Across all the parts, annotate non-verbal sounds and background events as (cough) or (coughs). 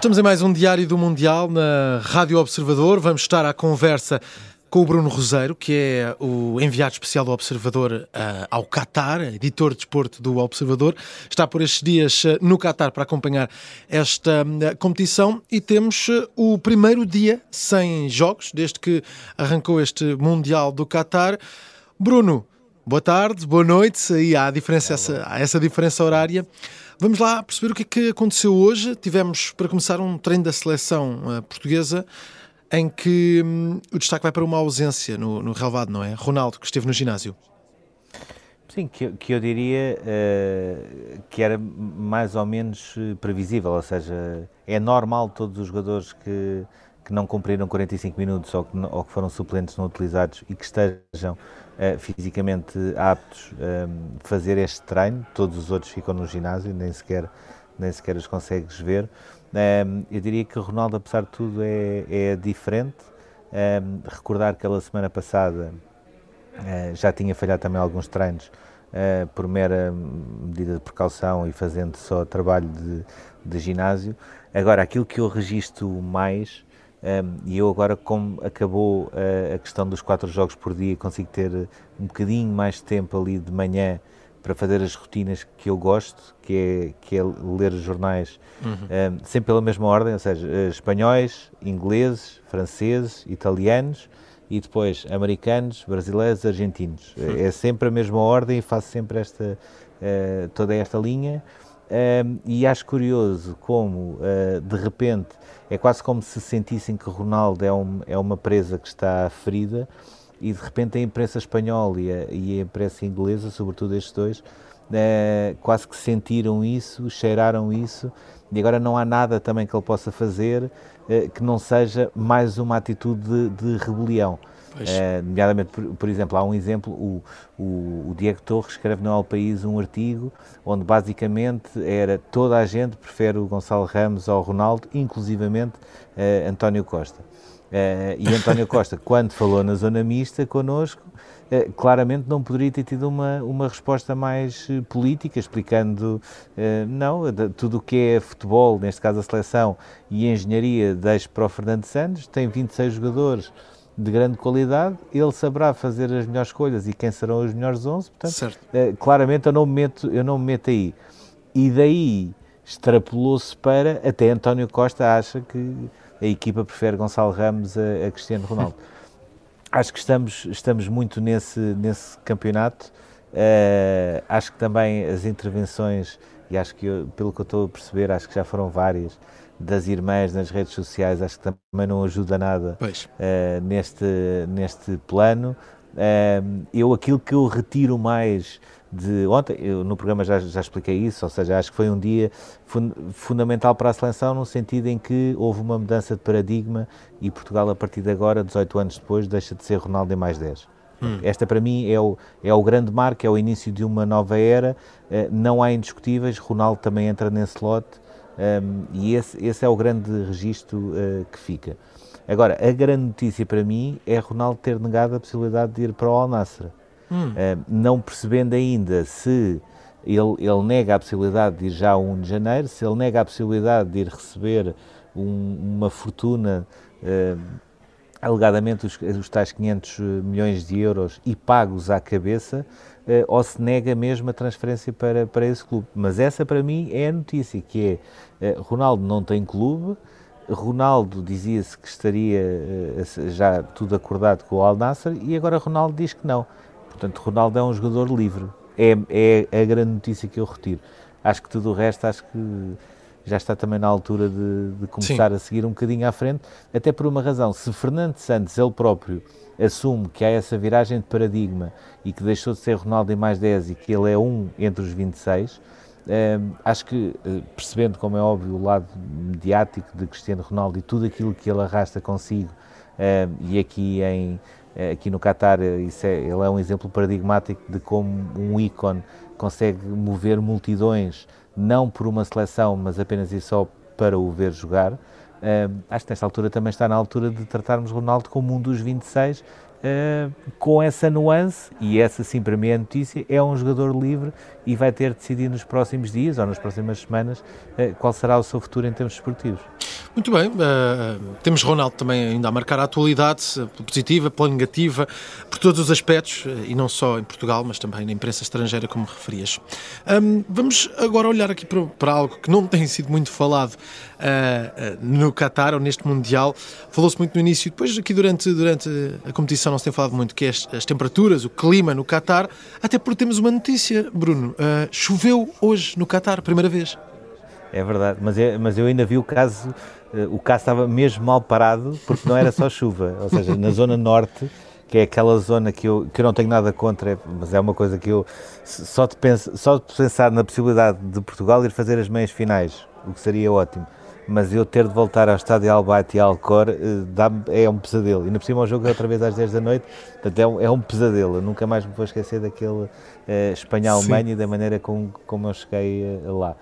Estamos em mais um Diário do Mundial na Rádio Observador. Vamos estar à conversa com o Bruno Roseiro, que é o enviado especial do Observador uh, ao Qatar, editor de desporto do Observador. Está por estes dias uh, no Qatar para acompanhar esta uh, competição e temos o primeiro dia sem jogos, desde que arrancou este Mundial do Qatar. Bruno, boa tarde, boa noite. E há, diferença, essa, há essa diferença horária. Vamos lá perceber o que é que aconteceu hoje. Tivemos, para começar, um treino da seleção uh, portuguesa em que um, o destaque vai para uma ausência no, no relevado, não é? Ronaldo, que esteve no ginásio. Sim, que, que eu diria uh, que era mais ou menos eh, previsível, ou seja, é normal todos os jogadores que, que não cumpriram 45 minutos ou que, ou que foram suplentes não utilizados e que estejam uh, fisicamente aptos a ehm, fazer este treino, todos os outros ficam no ginásio, nem sequer, nem sequer os consegues ver. Ehm, eu diria que o Ronaldo, apesar de tudo, é, é diferente. Ehm, recordar que ele, semana passada, uh, já tinha falhado também alguns treinos uh, por mera medida de precaução e fazendo só trabalho de, de ginásio. Agora, aquilo que eu registro mais e eu agora, como acabou a, a, questão dos quatro jogos por dia, consigo ter um bocadinho mais de tempo ali de manhã para fazer as rotinas que eu gosto, que é, que é ler os jornais uhum. um, sempre pela mesma ordem, ou seja, eh, espanhóis, ingleses, franceses, italianos e depois americanos, brasileiros, argentinos. Uhum. (laughs) É sempre a mesma ordem e faço sempre esta, uh, toda esta linha. Um, e acho curioso como, uh, de repente, é quase como se sentissem que Ronaldo é, um, é uma presa que está ferida e, de repente, a imprensa espanhola e a, e a imprensa inglesa, sobretudo estes dois, uh, quase que sentiram isso, cheiraram isso e agora não há nada também que ele possa fazer uh, que não seja mais uma atitude de, de rebelião. Uh, nomeadamente, por, por, exemplo, há um exemplo, o, o, o, Diego Torres escreve no El País um artigo onde basicamente era toda a gente prefere o Gonçalo Ramos ao Ronaldo, inclusivamente uh, António Costa. Uh, e António (laughs) Costa, quando falou na zona mista connosco, uh, claramente não poderia ter tido uma, uma resposta mais uh, política, explicando, não, tudo o que é futebol, neste caso a seleção, e engenharia, deixe para o Fernando Santos, tem 26 jogadores, de grande qualidade, ele saberá fazer as melhores escolhas e quem serão os melhores 11, portanto, eh, claramente eu não, me meto, eu não me meto aí. E daí extrapolou-se para, até António Costa acha que a equipa prefere Gonçalo Ramos a, a Cristiano Ronaldo. (laughs) acho que estamos, estamos muito nesse, nesse campeonato, uh, acho que também as intervenções, e acho que eu, pelo que eu estou a perceber, acho que já foram várias, das irmãs nas redes sociais, acho que também não ajuda nada uh, neste, neste plano. Uh, eu aquilo que eu retiro mais de ontem, eu, no programa já, já expliquei isso, ou seja, acho que foi um dia fun fundamental para a seleção no sentido em que houve uma mudança de paradigma e Portugal a partir de agora, 18 anos depois, deixa de ser Ronaldo em mais 10. Hum. Esta para mim é o, é o grande marco, é o início de uma nova era, uh, não há indiscutíveis, Ronaldo também entra nesse lote, um, e esse, esse, é o grande registro uh, que fica. Agora, a grande notícia para mim é Ronaldo ter negado a possibilidade de ir para o Al Nassr. Hum. Uh, não percebendo ainda se ele, ele, nega a possibilidade de ir já a 1 de janeiro, se ele nega a possibilidade de ir receber um, uma fortuna, uh, alegadamente os, os tais 500 milhões de euros e pagos à cabeça, uh, ou se nega mesmo a transferência para, para esse clube. Mas essa para mim é a notícia, que é uh, Ronaldo não tem clube, Ronaldo dizia-se que estaria uh, já tudo acordado com o Al Nassr e agora Ronaldo diz que não. Portanto, Ronaldo é um jogador livre. É, é a grande notícia que eu retiro. Acho que tudo o resto, acho que já está também na altura de, de começar Sim. a seguir um bocadinho à frente, até por uma razão. Se Fernando Santos, ele próprio, assume que há essa viragem de paradigma e que deixou de ser Ronaldo em mais 10 e que ele é um entre os 26, um, acho que, eh, percebendo como é óbvio o lado mediático de Cristiano Ronaldo e tudo aquilo que ele arrasta consigo, um, e aqui, em, eh, aqui no Qatar eh, é, ele é um exemplo paradigmático de como um ícone consegue mover multidões, não por uma seleção, mas apenas e só para o ver jogar. Uh, acho que nesta altura também está na altura de tratarmos Ronaldo como um dos 26, uh, com essa nuance, e essa sim para mim é a notícia, é um jogador livre e vai ter de decidir nos próximos dias ou nas próximas semanas uh, qual será o seu futuro em termos esportivos. Muito bem, uh, temos Ronaldo também ainda a marcar a atualidade, pela positiva, pela negativa, por todos os aspectos, e não só em Portugal, mas também na imprensa estrangeira, como referias. Um, vamos agora olhar aqui para, para, algo que não (laughs) tem sido muito falado uh, no Qatar ou neste Mundial. Falou-se muito no início, depois aqui durante, durante a competição não se tem falado muito, que é as, as temperaturas, o clima no Qatar, até porque temos uma notícia, Bruno. Uh, choveu hoje no Qatar, primeira vez. É verdade, mas, é, mas eu ainda vi o caso, uh, o caso estava mesmo mal parado, porque não era só chuva, ou seja, na zona norte, que é aquela zona que eu, que eu não tenho nada contra, mas é uma coisa que eu, só de, penso, só de pensar na possibilidade de Portugal ir fazer as meias finais, o que seria ótimo, mas eu ter de voltar ao estádio Albate e Alcor uh, é um pesadelo. E ainda por cima o jogo é outra vez às 10 da noite, portanto é um, é um pesadelo. Eu nunca mais me vou esquecer daquele uh, Espanha-Alemanha e da maneira como, como eu cheguei uh, lá.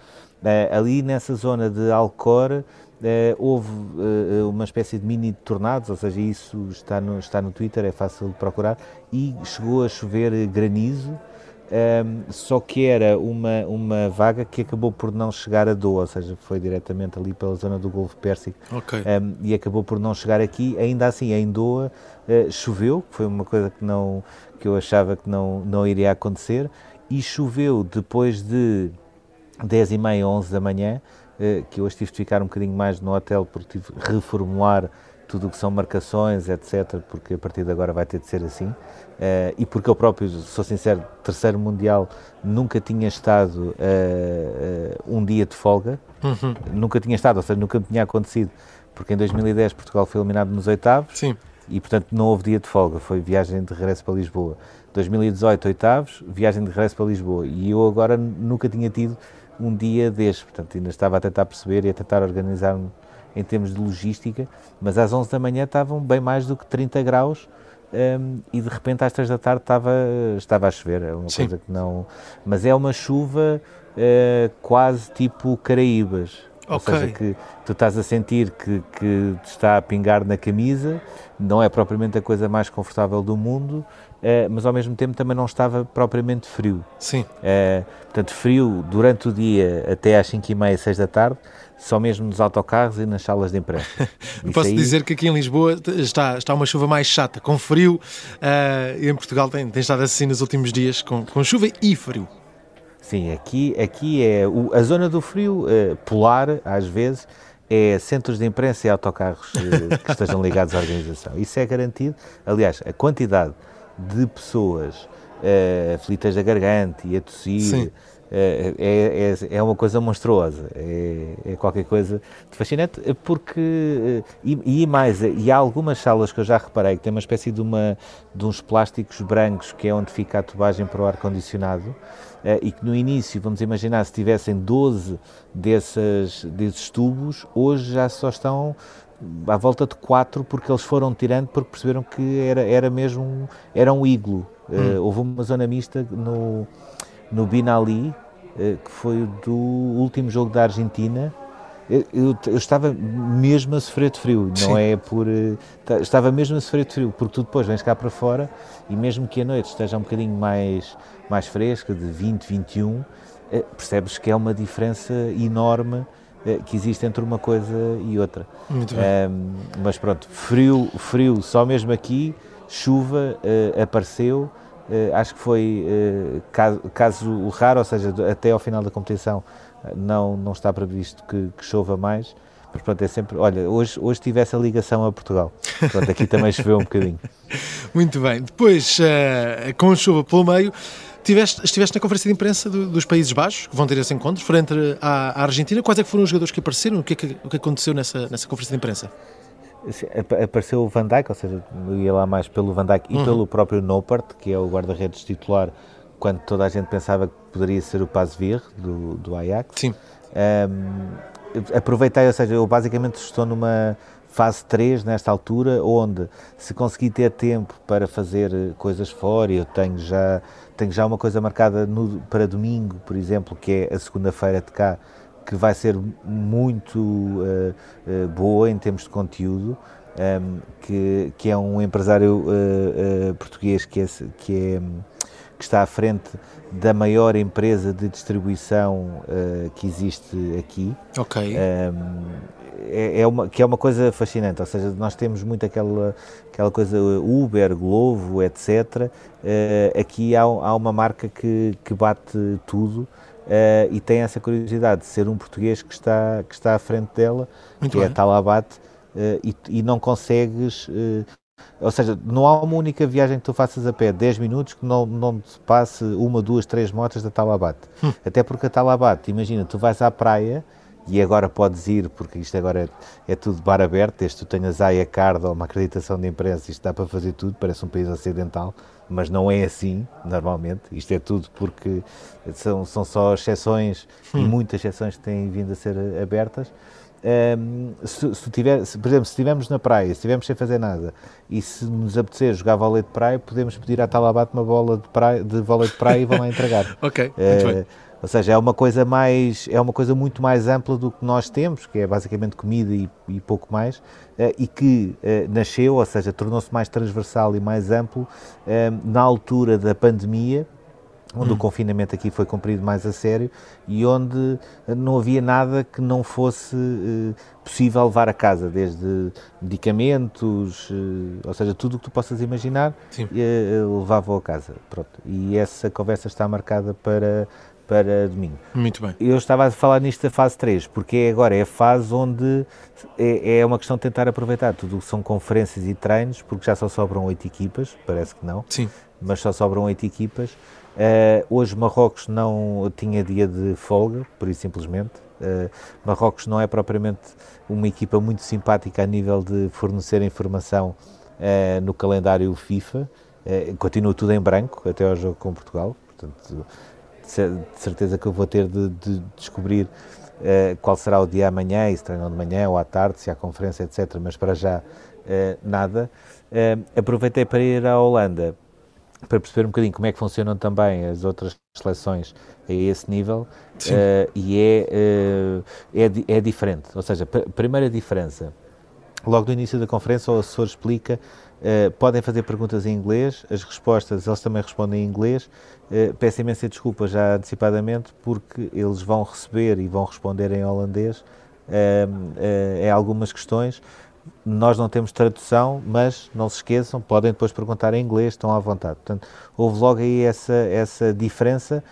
Uh, ali nessa zona de Alcor Uh, houve uh, uma espécie de mini tornados, ou seja, isso está no, está no Twitter, é fácil de procurar, e chegou a chover granizo, um, só que era uma, uma vaga que acabou por não chegar a Doha, ou seja, foi diretamente ali pela zona do Golfo Pérsico okay. um, e acabou por não chegar aqui. Ainda assim, em Doha uh, choveu, foi uma coisa que, não, que eu achava que não, não iria acontecer, e choveu depois de 10 e meia, 11 da manhã, eh, que hoje tive de ficar um bocadinho mais no hotel porque tive de reformular tudo o que são marcações, etc., porque a partir de agora vai ter de ser assim. Uh, e porque eu próprio, sou sincero, terceiro Mundial, nunca tinha estado uh, uh, um dia de folga, uhum. nunca tinha estado, ou seja, nunca tinha acontecido, porque em 2010 Portugal foi eliminado nos oitavos Sim. e, portanto, não houve dia de folga, foi viagem de regresso para Lisboa. 2018, oitavos, viagem de regresso para Lisboa. E eu agora nunca tinha tido um dia deste, portanto, ainda estava a tentar perceber e a tentar organizar-me em termos de logística, mas às 11 da manhã estavam bem mais do que 30 graus um, e de repente às 3 da tarde estava, estava a chover, é uma Sim. coisa que não... Mas é uma chuva uh, quase tipo Caraíbas, Okay. Ou seja, que tu estás a sentir que, que te está a pingar na camisa, não é propriamente a coisa mais confortável do mundo, uh, mas ao mesmo tempo também não estava propriamente frio. Sim. Uh, portanto, frio durante o dia até às 5 e meia, 6 da tarde, só mesmo nos autocarros e nas salas de empréstimo. (laughs) Posso aí... dizer que aqui em Lisboa está, está uma chuva mais chata, com frio, uh, e em Portugal tem, tem estado assim nos últimos dias, com, com chuva e frio. Sim, aqui, aqui é o, a zona do frio polar, às vezes, é centros de imprensa e autocarros que estejam ligados à organização. Isso é garantido. Aliás, a quantidade de pessoas uh, aflitas da garganta e a tossir é, é, é, uma coisa monstruosa, é, é, qualquer coisa de fascinante, porque, e, e, mais, e há algumas salas que eu já reparei que tem uma espécie de, uma, de uns plásticos brancos que é onde fica a tubagem para o ar-condicionado, eh, e que no início, vamos imaginar, se tivessem 12 desses, desses tubos, hoje já só estão à volta de 4 porque eles foram tirando porque perceberam que era, era mesmo era um iglo. Eh, hum. Uh, houve uma zona mista no, no Binali, uh, que foi do último jogo da Argentina, eu, eu, estava mesmo a sofrer de frio, não Sim. é por. Eh, estava mesmo a sofrer de frio, porque tu depois vens cá para fora e mesmo que a noite esteja um bocadinho mais, mais fresca, de 20, 21, eh, percebes que é uma diferença enorme eh, que existe entre uma coisa e outra. Muito bem. Um, mas pronto, frio, frio só mesmo aqui, chuva uh, apareceu. Uh, acho que foi uh, caso, caso raro, ou seja, até ao final da competição não, não está previsto que, que chova mais. Mas pronto, é sempre. Olha, hoje, hoje tive essa ligação a Portugal. Pronto, aqui também choveu um bocadinho. (laughs) Muito bem. Depois, com chuva pelo meio, tiveste, estiveste na conferência de imprensa do, dos Países Baixos, que vão ter esse encontro, frente à, à, Argentina. Quais é que foram os jogadores que apareceram? O que é que, o que aconteceu nessa, nessa conferência de imprensa? Apareceu o Van Dijk, ou seja, eu ia lá mais pelo Van Dijk uhum. e pelo próprio Nopert, que é o guarda-redes titular quando toda a gente pensava que poderia ser o Pazvir do, do Ajax. Sim. Um, aproveitei, ou seja, eu basicamente estou numa fase 3 nesta altura, onde se conseguir ter tempo para fazer coisas fora, eu tenho já, tenho já uma coisa marcada no, para domingo, por exemplo, que é a segunda-feira de cá, que vai ser muito uh, uh, boa em termos de conteúdo, um, que, que é um empresário uh, português que é, que é que está à frente da maior empresa de distribuição uh, que existe aqui. Ok. Um, é, é, uma, que é uma coisa fascinante, ou seja, nós temos muito aquela, aquela coisa Uber, Glovo, etc. Uh, aqui há, há, uma marca que, que bate tudo uh, e tem essa curiosidade de ser um português que está, que está à frente dela, muito que bem. é a Talabat, uh, e, e, não consegues ou seja, não há uma única viagem que tu faças a pé, 10 minutos, que não, não te passe uma, duas, três motas da Talabat. Hum. Até porque a Talabat, imagina, tu vais à praia e agora podes ir, porque isto agora é, é tudo bar aberto, desde que tu tenhas a card ou uma acreditação de imprensa, isto dá para fazer tudo, parece um país ocidental, mas não é assim, normalmente. Isto é tudo porque são, são só exceções, hum. e muitas exceções que têm vindo a ser abertas. Um, se, se, tiver, se, por exemplo, se estivermos na praia, se estivermos sem fazer nada e se nos apetecer jogar vôlei de praia, podemos pedir à Talabat uma bola de, praia, de vôlei de praia e vão lá entregar. (laughs) ok, uh, muito bem. Ou seja, é uma coisa mais, é uma coisa muito mais ampla do que nós temos, que é basicamente comida e, e pouco mais, uh, e que uh, nasceu, ou seja, tornou-se mais transversal e mais amplo na altura da pandemia, onde hum. o confinamento aqui foi cumprido mais a sério e onde não havia nada que não fosse uh, possível levar a casa, desde medicamentos, uh, ou seja, tudo o que tu possas imaginar, uh, levava a casa. Pronto. E essa conversa está marcada para, para domingo. Muito bem. Eu estava a falar nisto da fase 3, porque é agora é a fase onde é, é uma questão de tentar aproveitar tudo o que são conferências e treinos, porque já só sobram oito equipas, parece que não. Sim. Mas só sobram oito equipas Uh, hoje Marrocos não tinha dia de folga, por isso simplesmente. Uh, Marrocos não é propriamente uma equipa muito simpática a nível de fornecer informação uh, no calendário FIFA. continua tudo em branco até ao jogo com Portugal. Portanto, de certeza que eu vou ter de, de descobrir qual será o dia amanhã, e se treinam de manhã ou à tarde, se há conferência, etc. Mas para já nada. aproveitei para ir à Holanda para perceber um bocadinho como é que funcionam também as outras seleções a esse nível uh, e é, uh, é, é, diferente. Ou seja, a primeira diferença, logo no início da conferência, o assessor explica, uh, podem fazer perguntas em inglês, as respostas eles também respondem em inglês. peço imensa desculpa já antecipadamente porque eles vão receber e vão responder em holandês em algumas questões nós não temos tradução, mas não se esqueçam, podem depois perguntar em inglês, estão à vontade. Portanto, houve logo aí essa, essa diferença.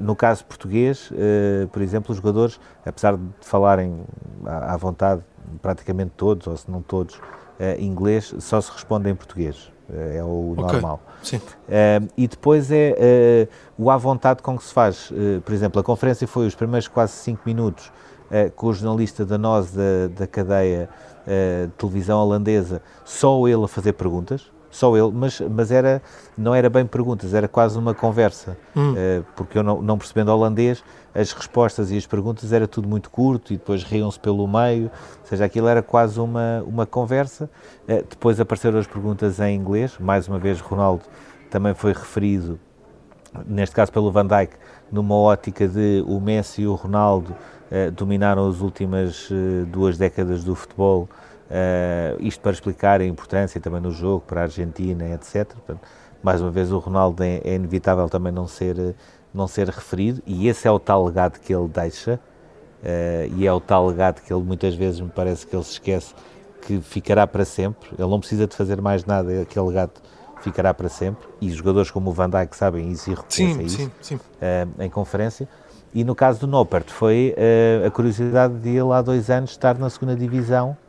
No caso português, por exemplo, os jogadores, apesar de falarem à vontade, praticamente todos, ou se não todos, inglês, só se respondem em português. É o okay. normal. Sim. e depois é o à vontade com que se faz. por exemplo, a conferência foi os primeiros quase 5 minutos com o jornalista da nós da, da cadeia uh, televisão holandesa, só ele a fazer perguntas, só ele, mas, mas era, não era bem perguntas, era quase uma conversa, hum. uh, porque eu não, não, percebendo holandês, as respostas e as perguntas era tudo muito curto e depois riam-se pelo meio, ou seja, aquilo era quase uma, uma conversa. Uh, depois apareceram as perguntas em inglês, mais uma vez Ronaldo também foi referido, neste caso pelo Van Dijk, numa ótica de o Messi e o Ronaldo eh, dominaram as últimas uh, duas décadas do futebol, uh, isto para explicar a importância também no jogo para a Argentina, etc. Portanto, mais uma vez o Ronaldo é, é, inevitável também não ser, não ser referido e esse é o tal legado que ele deixa e é o tal legado que ele muitas vezes me parece que ele se esquece que ficará para sempre, ele não precisa de fazer mais nada, aquele legado ficará para sempre e jogadores como o Van Dijk sabem isso e reconhecem isso sim, sim. em conferência e no caso do Noppert foi uh, a curiosidade de ele há dois anos estar na segunda divisão uh,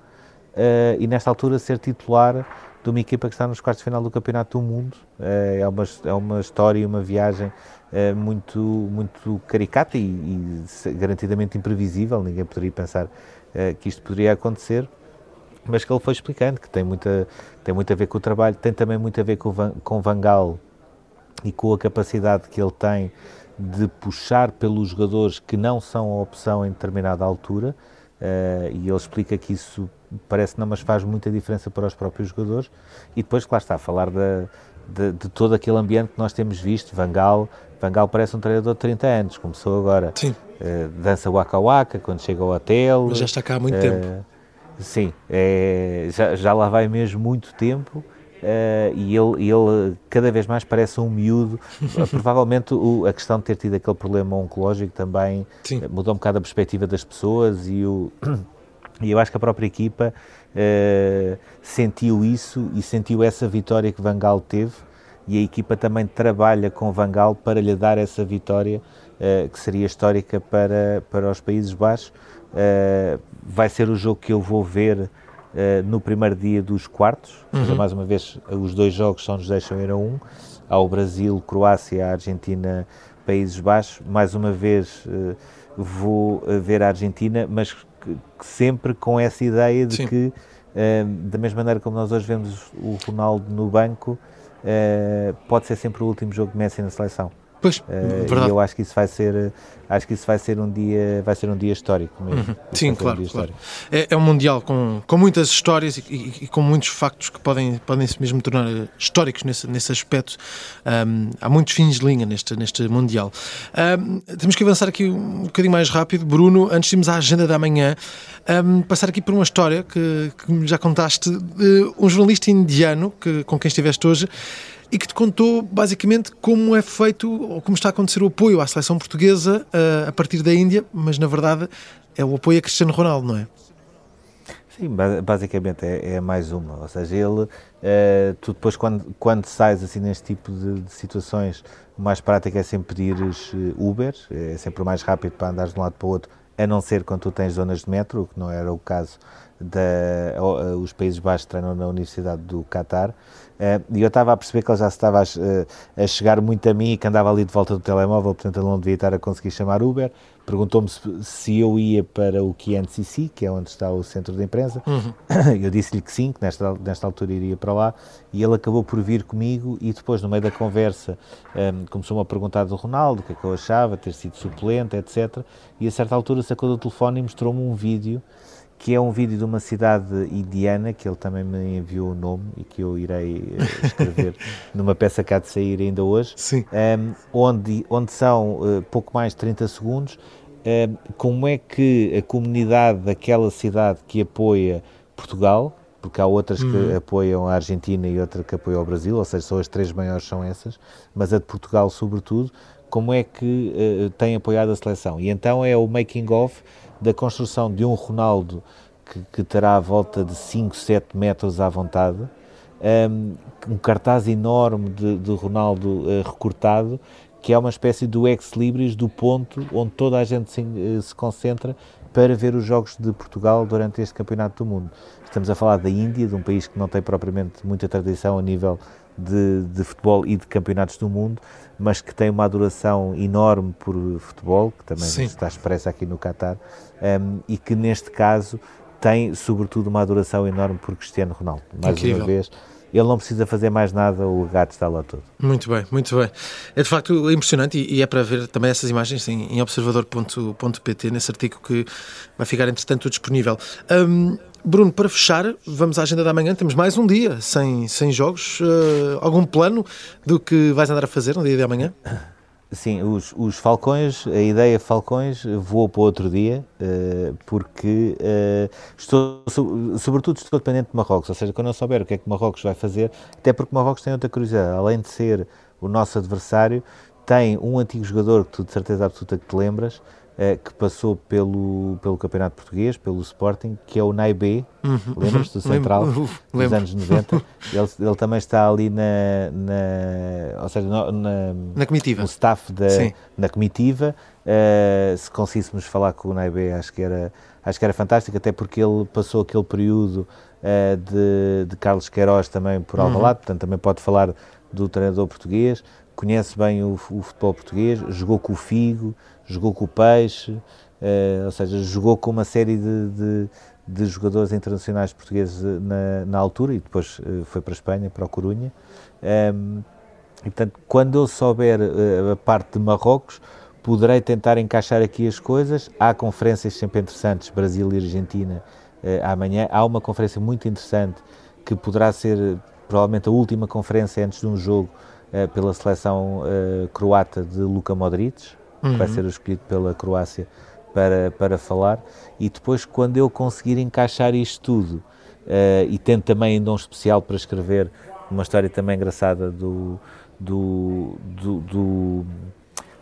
e nesta altura ser titular de uma equipa que está nos quartos de final do Campeonato do Mundo. Uh, é, uma, é uma história e uma viagem muito, muito caricata e, e, garantidamente imprevisível. Ninguém poderia pensar que isto poderia acontecer. Mas que ele foi explicando que tem, muita, tem muito a ver com o trabalho, tem também muito a ver com, com Van Gaal e com a capacidade que ele tem de puxar pelos jogadores que não são a opção em determinada altura, uh, e ele explica que isso parece não, mas faz muita diferença para os próprios jogadores, e depois, claro está, a falar de, de, de, todo aquele ambiente que nós temos visto, Vangal, Vangal parece um treinador de 30 anos, começou agora, uh, dança Waka Waka quando chega ao hotel. Mas já está cá há muito uh, tempo. Sim, é, já, já lá vai mesmo muito tempo, Uh, e ele, ele cada vez mais parece um miúdo. (laughs) Provavelmente o, a questão de ter tido aquele problema oncológico também Sim. mudou um bocado a perspectiva das pessoas e o, E eu acho que a própria equipa uh, sentiu isso e sentiu essa vitória que Van Gaal teve e a equipa também trabalha com Van Gaal para lhe dar essa vitória uh, que seria histórica para, para os Países Baixos. Uh, vai ser o jogo que eu vou ver no primeiro dia dos quartos, uhum. seja, mais uma vez os dois jogos só nos deixam ir a um, ao Brasil, Croácia, Argentina, Países Baixos, mais uma vez vou ver a Argentina, mas sempre com essa ideia de Sim. que, uh, da mesma maneira como nós hoje vemos o Ronaldo no banco, uh, pode ser sempre o último jogo de Messi na seleção. Pois, uh, eu acho que isso vai ser, acho que isso vai ser um dia, vai ser um dia histórico mesmo. Uhum. Sim, claro, um claro. É, é, um mundial com, com muitas histórias e, e, e, com muitos factos que podem podem se mesmo tornar históricos nesse, nesse aspecto. Um, há muitos fins de linha neste neste mundial. Um, temos que avançar aqui um bocadinho mais rápido, Bruno. Antes de irmos à agenda da manhã, passar aqui por uma história que, que já contaste de um jornalista indiano que, com quem estiveste hoje e que te contou basicamente como é feito ou como está a acontecer o apoio à seleção portuguesa uh, a partir da Índia, mas na verdade é o apoio a Cristiano Ronaldo, não é? Sim, basicamente é, é mais uma. Ou seja, ele, uh, tu depois, quando, quando sais assim neste tipo de, de, situações, o mais prático é sempre pedires eh, Uber, é sempre o mais rápido para andares de um lado para o outro, a não ser quando tu tens zonas de metro, que não era o caso da. Os Países Baixos treinam na Universidade do Qatar. Uh, e eu estava a perceber que ele já estava a, uh, a, chegar muito a mim e que andava ali de volta do telemóvel, portanto ele não devia estar a conseguir chamar Uber. Perguntou-me se, se, eu ia para o QNCC, que é onde está o centro de imprensa. Uhum. (coughs) Eu disse-lhe que sim, que nesta, nesta altura iria para lá, e ele acabou por vir comigo. E depois, no meio da conversa, um, ehm, começou-me a perguntar do Ronaldo, o que é que eu achava, ter sido suplente, etc. E a certa altura sacou do telefone e mostrou-me um vídeo que é um vídeo de uma cidade indiana, que ele também me enviou o nome e que eu irei eh, escrever (laughs) numa peça que há de sair ainda hoje, Sim. Um, ehm, onde, onde são uh, pouco mais de 30 segundos, uh, como é que a comunidade daquela cidade que apoia Portugal, porque há outras uhum. que apoiam a Argentina e outra que apoiam o Brasil, ou seja, só as três maiores são essas, mas a de Portugal sobretudo, como é que uh, tem apoiado a seleção. E então é o making of da construção de um Ronaldo que, que terá a volta de 5, 7 metros à vontade, um, um cartaz enorme de, de Ronaldo uh, recortado, que é uma espécie do ex-libris do ponto onde toda a gente se, uh, se concentra para ver os jogos de Portugal durante este Campeonato do Mundo. Estamos a falar da Índia, de um país que não tem propriamente muita tradição a nível de, de, futebol e de campeonatos do mundo, mas que tem uma adoração enorme por futebol, que também Sim. está expressa aqui no Qatar, um, e que neste caso tem sobretudo uma adoração enorme por Cristiano Ronaldo. Mais Incrível. uma vez, ele não precisa fazer mais nada, o gato está lá todo. Muito bem, muito bem. É de facto impressionante e, é para ver também essas imagens em, em observador.pt, nesse artigo que vai ficar entretanto disponível. Um, Bruno, para fechar, vamos à agenda da manhã. Temos mais um dia sem, sem jogos. Uh, algum plano do que vais andar a fazer no dia de amanhã? (coughs) Sim, os, os Falcões, a ideia Falcões voou para outro dia, uh, porque uh, estou, sobretudo estou dependente de Marrocos, ou seja, quando eu souber o que é que Marrocos vai fazer, até porque Marrocos tem outra curiosidade, além de ser o nosso adversário, tem um antigo jogador que tu de certeza absoluta que te lembras, que passou pelo, pelo Campeonato Português, pelo Sporting, que é o Naibé, uhum, lembras-te do Central, lembro, dos anos 90. Ele, ele também está ali na, na ou seja, na, na comitiva. no staff da, na comitiva. Uh, se conseguíssemos falar com o Naibé, acho que era acho que era fantástico, até porque ele passou aquele período uh, de, de Carlos Queiroz também por Alvalade, uhum. portanto também pode falar do treinador português, conhece bem o, o futebol português, jogou com o Figo, jogou com o Peixe, uh, ou seja, jogou com uma série de, de, de jogadores internacionais portugueses na, na, altura e depois uh, foi para a Espanha, para o Corunha. Um, ehm, e, portanto, quando eu souber uh, a parte de Marrocos, poderei tentar encaixar aqui as coisas. Há conferências sempre interessantes, Brasil e Argentina, amanhã. Há uma conferência muito interessante que poderá ser provavelmente a última conferência antes de um jogo pela seleção croata de Luka Modric, uhum. que vai uhum. ser escolhido pela Croácia para, para falar, e depois quando eu conseguir encaixar isto tudo, uh, e tendo também ainda um especial para escrever uma história também engraçada do, do, do, do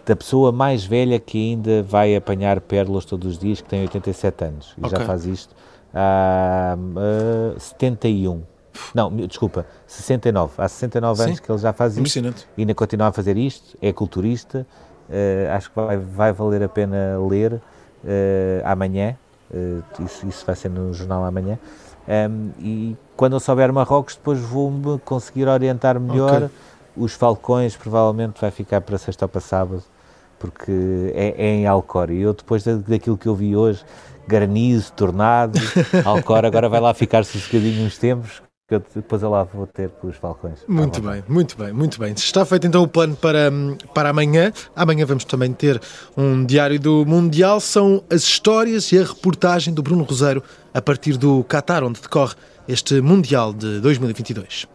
da pessoa mais velha que ainda vai apanhar pérolas todos os dias, que tem 87 anos e okay. já faz isto há uh, 71. Não, desculpa, 69. Há 69 Sim. anos que ele já faz isto e ainda continua a fazer isto. É culturista. Uh, acho que vai, vai valer a pena ler uh, amanhã. Uh, isso, isso vai ser no jornal amanhã. Um, e quando eu souber Marrocos, depois vou-me conseguir orientar melhor. Okay. Os Falcões provavelmente vai ficar para sexta ou para sábado, porque é, é em Alcor. E eu, depois daquilo que eu vi hoje, granizo, tornado, (laughs) Alcor, agora vai lá ficar sossegadinho uns tempos, que eu depois eu lá vou ter com os Falcões. Muito bem, muito bem, muito bem. Está feito então o plano para, para amanhã. Amanhã vamos também ter um diário do Mundial. São as histórias e a reportagem do Bruno Roseiro a partir do Qatar, onde decorre este Mundial de 2022.